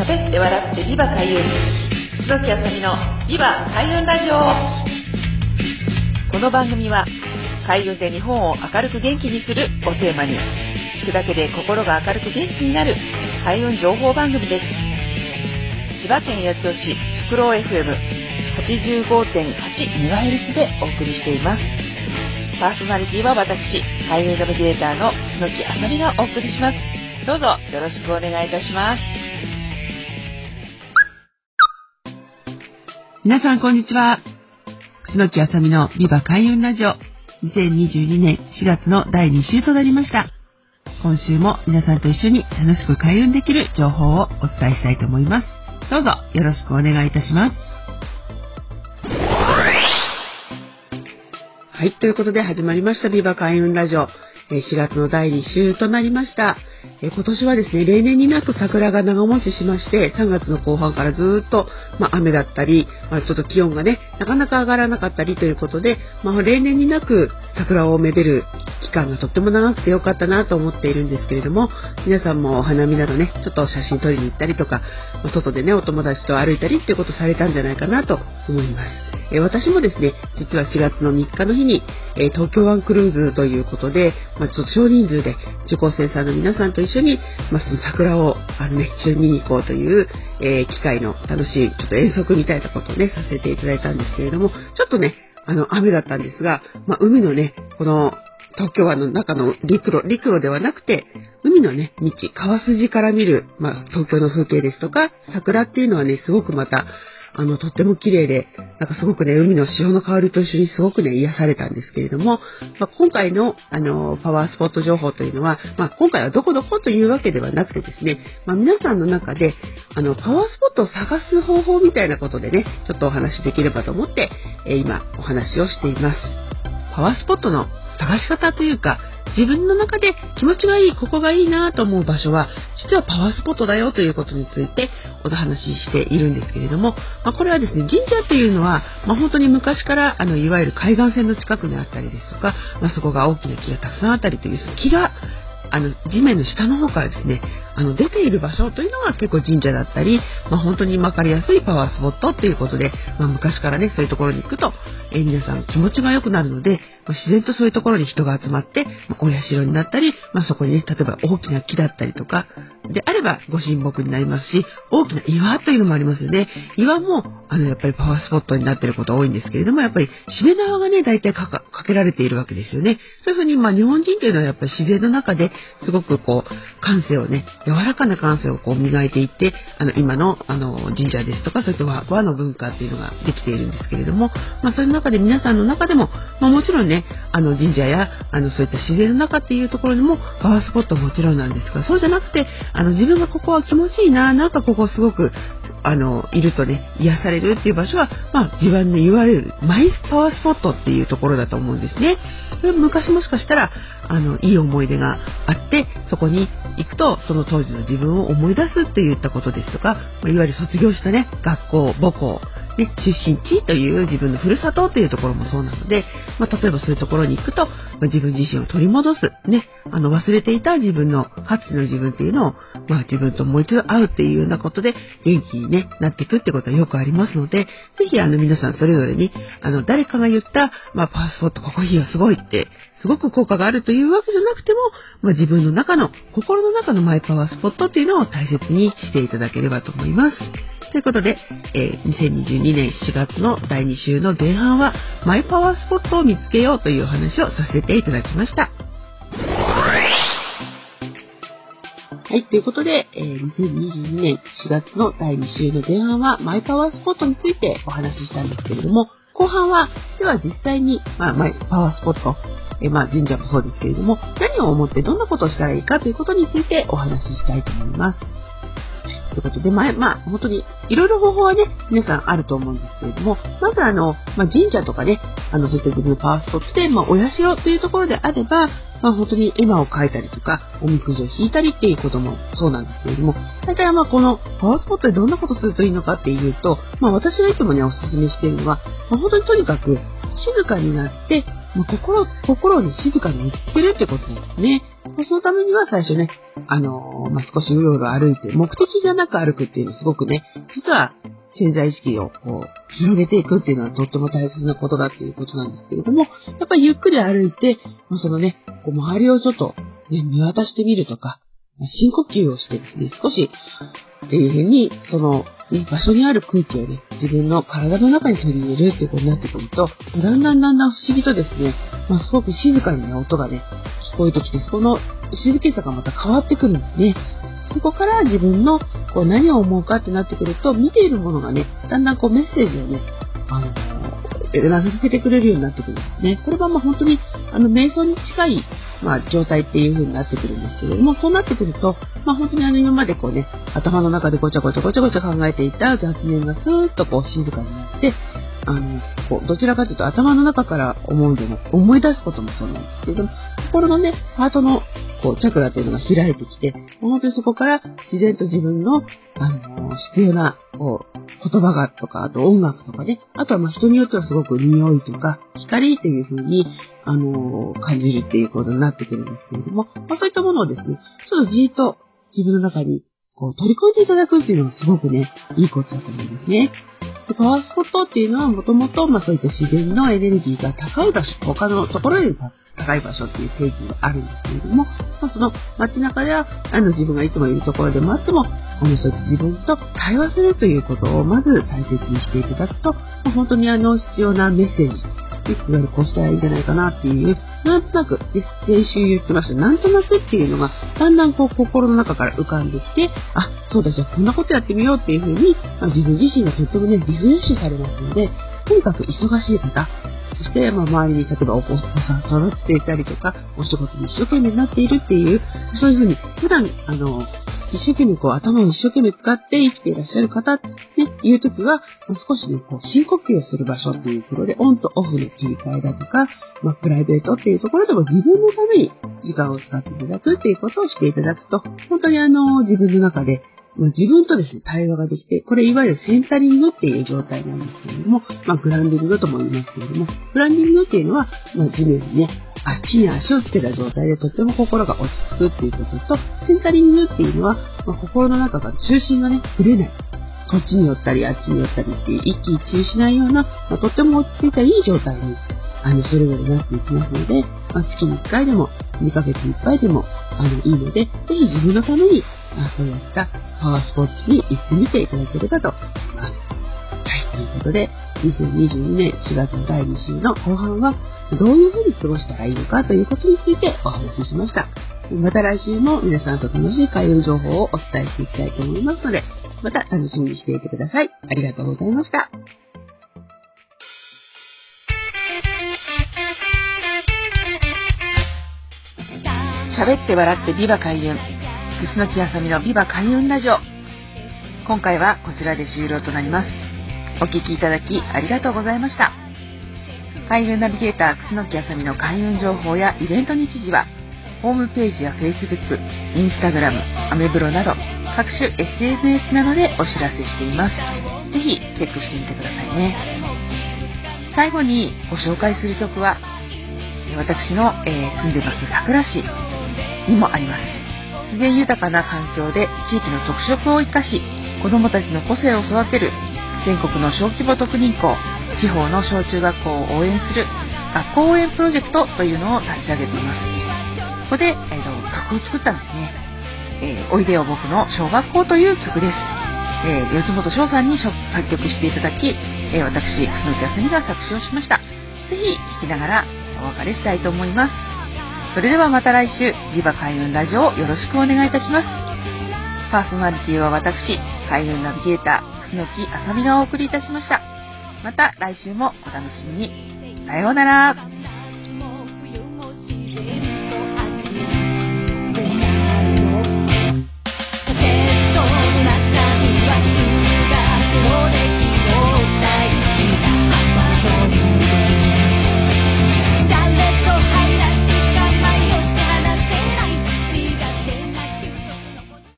喋って笑ってビバ開運。楠木あさみのビバ開運ラジオ。この番組は開運で日本を明るく元気にするをテーマに聞くだけで心が明るく元気になる開運情報番組です。千葉県八千代市フクロウ FM85.8 メガヘルツでお送りしています。パーソナリティは私開運ナビゲーターの楠木あさみがお送りします。どうぞよろしくお願いいたします。皆さんこんにちは。楠木あさみのビバ開運ラジオ2022年4月の第2週となりました。今週も皆さんと一緒に楽しく開運できる情報をお伝えしたいと思います。どうぞよろしくお願いいたします。はい、ということで始まりましたビバ開運ラジオ。4月の第2週となりました。今年はですね、例年になく桜が長持ちしまして、3月の後半からずっと、まあ、雨だったり、まあ、ちょっと気温がね、なかなか上がらなかったりということで、まあ、例年になく桜をめでる期間がとっても長くてよかったなと思っているんですけれども、皆さんもお花見などね、ちょっと写真撮りに行ったりとか、ま外でね、お友達と歩いたりっていうことされたんじゃないかなと思います。え私もですね、実は4月の3日の日に、え東京湾クルーズということで、まあ、ちょっと少人数で受講生さんの皆さんと一緒に、まあ、その桜をあの、ね、一緒に見に行こうという、えー、機会の楽しいちょっと遠足みたいなことをね、させていただいたんですけれども、ちょっとね、あの、雨だったんですが、まあ、海のね、この、東京湾の中の陸路、陸路ではなくて、海のね、道、川筋から見る、まあ、東京の風景ですとか、桜っていうのはね、すごくまた、あの、とっても綺麗で、なんかすごくね、海の潮の香りと一緒にすごくね、癒されたんですけれども、まあ、今回の、あの、パワースポット情報というのは、まあ、今回はどこどこというわけではなくてですね、まあ、皆さんの中で、あの、パワースポットを探す方法みたいなことでね、ちょっとお話しできればと思って、え、今、お話をしています。パワースポットの探し方というか、自分の中で気持ちがいい、ここがいいなと思う場所は、実はパワースポットだよということについてお話ししているんですけれども、まあ、これはですね、神社というのは、まあ、本当に昔から、あの、いわゆる海岸線の近くにあったりですとか、まあ、そこが大きな木がたくさんあったりという、木があの、地面の下の方からですね、あの、出ている場所というのが結構神社だったり、まあ、本当に分かりやすいパワースポットっていうことで、まあ、昔からね、そういうところに行くと、えー、皆さん気持ちが良くなるので、自然とそういうところに人が集まって、まお社になったり、まそこにね、例えば大きな木だったりとか、であればご神木になりますし、大きな岩というのもありますよね。岩も、あの、やっぱりパワースポットになっていること多いんですけれども、やっぱり、しめ縄がね、大体かけられているわけですよね。そういうふうに、まあ、日本人というのはやっぱり自然の中ですごくこう、感性をね、柔らかな感性をこう磨いていって、あの、今の、あの、神社ですとか、そういった和和の文化っていうのができているんですけれども、まあ、そういう中で皆さんの中でも、まあ、もちろんね、あの、神社や、あの、そういった自然の中っていうところにも、パワースポットもちろんなんですが、そうじゃなくて、あの、自分がここは気持ちいいな、なんかここすごく、あの、いるとね、癒されるっていう場所は、まあ、自分で言われる、マイパワースポットっていうところだと思うんですね。昔もしかしたら、あの、いい思い出があって、そこに行くと、その当時の自分を思い出すって言ったことですとか、いわゆる卒業したね、学校、母校、ね、出身地という自分のふるさとというところもそうなので、まあ、例えばそういうところに行くと、まあ、自分自身を取り戻す、ね、あの忘れていた自分の、かつての自分っていうのを、まあ、自分ともう一度会うっていうようなことで元気に、ね、なっていくってことはよくありますので、ぜひあの皆さんそれぞれに、あの誰かが言った、まあ、パワースポットここいいよすごいって、すごく効果があるというわけじゃなくても、まあ、自分の中の、心の中のマイパワースポットっていうのを大切にしていただければと思います。ということで、えー、2022年4月の第2週の前半は、マイパワースポットを見つけようというお話をさせていただきました。はい、ということで、えー、2022年4月の第2週の前半は、マイパワースポットについてお話ししたんですけれども、後半は、では実際に、まあ、マイパワースポット、えー、まあ、神社もそうですけれども、何を思ってどんなことをしたらいいかということについてお話ししたいと思います。ということで、まあ、まあ、本当に、いろいろ方法はね、皆さんあると思うんですけれども、まずあの、まあ、神社とかね、あの、そういった自分のパワースポットで、まあ、お社というところであれば、まあ、本当に絵馬を描いたりとか、おみくじを引いたりっていうこともそうなんですけれども、大体まあ、このパワースポットでどんなことするといいのかっていうと、まあ、私がいつもね、お勧めしているのは、まあ、本当にとにかく、静かになって、もう心、心に静かに落ち着けるってことなんですね。そのためには最初ね、あのー、まあ、少しうろうろ歩いて、目的がなく歩くっていうのはすごくね、実は潜在意識をこう、広げていくっていうのはとっても大切なことだっていうことなんですけれども、やっぱりゆっくり歩いて、まあ、そのね、こう周りをちょっと、ね、見渡してみるとか、深呼吸をしてですね、少し、っていうふうに、その、ね、場所にある空気をね、自分の体の中に取り入れるっていうことになってくると、だんだんだんだん不思議とですね、まあ、すごく静かに、音がね、聞こえてきて、その静けさがまた変わってくるんですね。そこから自分のこう何を思うかってなってくると、見ているものがね、だんだんこうメッセージをね、あの、なさせてくれるようになってくるんですね。これはまあ本当に、あの、瞑想に近い、まあ、状態っていう風になってくるんですけれども、そうなってくると、まあ本当にあの、今までこうね、頭の中でごちゃごちゃごちゃごちゃ考えていた雑念がスーッとこう静かになって、あの、こう、どちらかというと頭の中から思うでも、思い出すこともそうなんですけども、心のね、ハートの、こう、チャクラというのが開いてきて、本当にそこから自然と自分の、あの、必要な、こう、言葉がとか、あと音楽とかね、あとはまあ人によってはすごく匂いとか、光っていう風に、あの、感じるっていうことになってくるんですけれども、まあそういったものをですね、ちょっとじーっと自分の中にこう取り込んでいただくっていうのがすごくね、いいことだと思いますね。でパワースポットっていうのはもともと、まあそういった自然のエネルギーが高い場所、他のところより高い場所っていう定義があるんですけれども、まあ、その街中やあの自分がいつもいるところでもあっても、このそうやって自分と対話するということをまず大切にしていただくと、まあ、本当にあの必要なメッセージ、いわゆるこうしたらいいんじゃないかなっていう、なんとなく、練習言ってました。なんとなくっていうのが、だんだんこう心の中から浮かんできて、あ、そうだ、じゃあこんなことやってみようっていうふうに、まあ、自分自身がとってもね、リフレッシュされますので、とにかく忙しい方、そして、まあ、周りに例えばお子さん育てていたりとか、お仕事に一生懸命になっているっていう、そういうふうに、普段、あの、一生懸命こう頭を一生懸命使って生きていらっしゃる方っていう時は、少しね、こう深呼吸をする場所っていうことで、オンとオフの切り替えだとか、まあ、プライベートっていうところでも自分のために時間を使っていただくっていうことをしていただくと、本当にあの、自分の中で自分とですね、対話ができて、これいわゆるセンタリングっていう状態なんですけれども、まあ、グランディングとも言いますけれども、グランディングっていうのは、まあ、地面にね、あっちに足をつけた状態でとっても心が落ち着くっていうことと、センタリングっていうのは、まあ、心の中が中心がね、ぶれない。こっちに寄ったり、あっちに寄ったりっていう一喜一憂しないような、まあ、とっても落ち着いたいい状態に、あの、それぞれなっていきますので、まあ、月に1回でも、2ヶ月に1回でも、あの、いいので、ぜひ自分のために、あそういったパワースポットに行ってみていただければと思います。はい、ということで、2022年4月の第2週の後半は、どういうふうに過ごしたらいいのかということについてお話ししました。また来週も皆さんと楽しい開運情報をお伝えしていきたいと思いますので、また楽しみにしていてください。ありがとうございました。喋って笑ってビバ開運。楠木あさみのビバ開運ラジオ。今回はこちらで終了となります。お聴きいただきありがとうございました。開運ナビゲーター楠木あさみの開運情報やイベント日時は、ホームページや Facebook、Instagram、アメブロなど各種 SNS などでお知らせしています。ぜひチェックしてみてくださいね。最後にご紹介する曲は、私の、えー、住んでます桜市にもあります。自然豊かな環境で地域の特色を生かし、子どもたちの個性を育てる全国の小規模特任校、地方の小中学校を応援する学校応援プロジェクトというのを立ち上げています。ここで、えーと、曲を作ったんですね。えー、おいでよ僕の小学校という曲です。えー、四本翔さんに作曲していただき、えー、私、楠木あさみが作詞をしました。ぜひ聴きながらお別れしたいと思います。それではまた来週、リバ開運ラジオをよろしくお願いいたします。パーソナリティは私、開運ナビゲーター、楠木あさみがお送りいたしました。また来週もお楽しみに。さようなら。